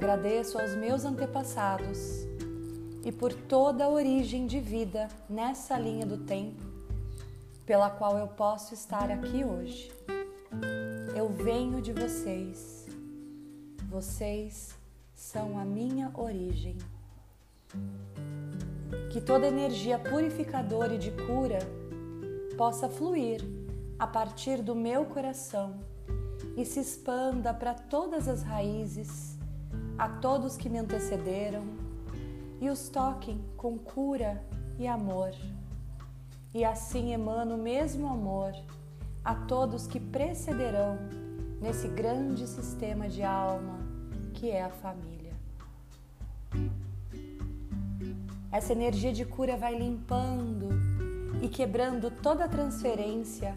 agradeço aos meus antepassados e por toda a origem de vida nessa linha do tempo pela qual eu posso estar aqui hoje. Eu venho de vocês, vocês são a minha origem. Que toda energia purificadora e de cura possa fluir a partir do meu coração e se expanda para todas as raízes, a todos que me antecederam e os toquem com cura e amor. E assim emano o mesmo amor a todos que precederão nesse grande sistema de alma que é a família. Essa energia de cura vai limpando e quebrando toda transferência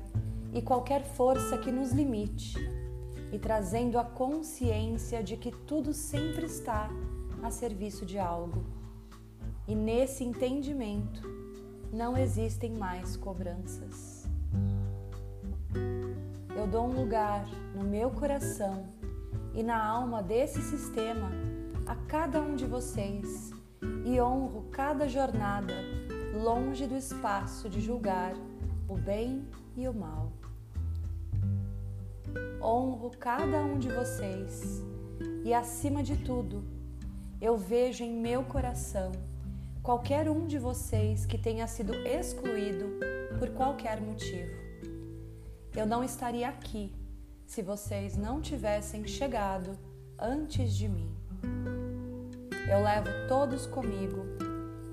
e qualquer força que nos limite e trazendo a consciência de que tudo sempre está a serviço de algo. E nesse entendimento não existem mais cobranças. Eu dou um lugar no meu coração e na alma desse sistema a cada um de vocês e honro cada jornada longe do espaço de julgar o bem e o mal. Honro cada um de vocês e, acima de tudo, eu vejo em meu coração qualquer um de vocês que tenha sido excluído por qualquer motivo. Eu não estaria aqui se vocês não tivessem chegado antes de mim. Eu levo todos comigo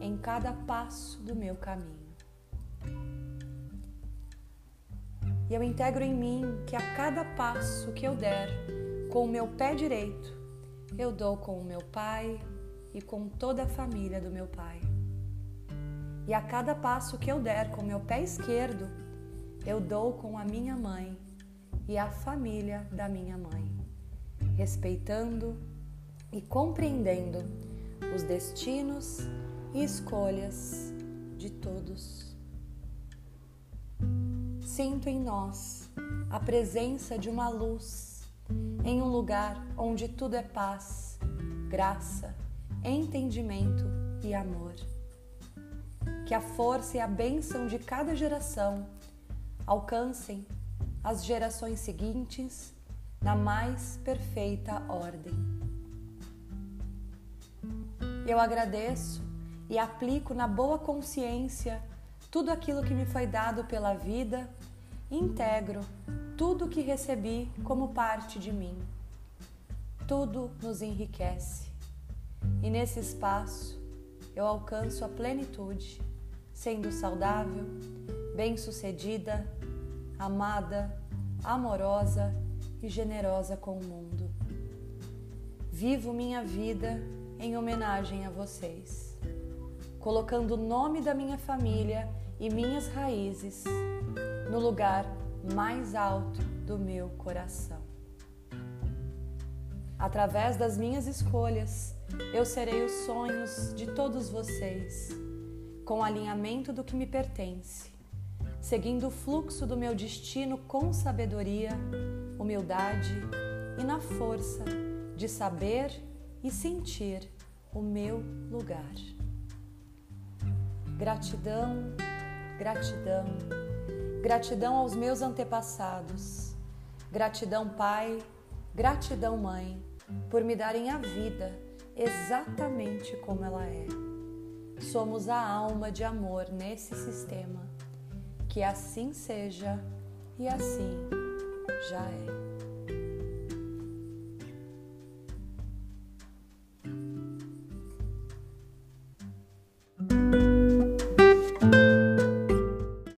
em cada passo do meu caminho. E eu integro em mim que a cada passo que eu der com o meu pé direito, eu dou com o meu pai, e com toda a família do meu Pai. E a cada passo que eu der com meu pé esquerdo, eu dou com a minha mãe e a família da minha mãe, respeitando e compreendendo os destinos e escolhas de todos. Sinto em nós a presença de uma luz em um lugar onde tudo é paz, graça entendimento e amor. Que a força e a bênção de cada geração alcancem as gerações seguintes na mais perfeita ordem. Eu agradeço e aplico na boa consciência tudo aquilo que me foi dado pela vida integro tudo o que recebi como parte de mim. Tudo nos enriquece. E nesse espaço eu alcanço a plenitude, sendo saudável, bem-sucedida, amada, amorosa e generosa com o mundo. Vivo minha vida em homenagem a vocês, colocando o nome da minha família e minhas raízes no lugar mais alto do meu coração. Através das minhas escolhas, eu serei os sonhos de todos vocês, com alinhamento do que me pertence, seguindo o fluxo do meu destino com sabedoria, humildade e na força de saber e sentir o meu lugar. Gratidão, gratidão, gratidão aos meus antepassados, gratidão, Pai, gratidão, Mãe, por me darem a vida exatamente como ela é. Somos a alma de amor nesse sistema. Que assim seja e assim já é.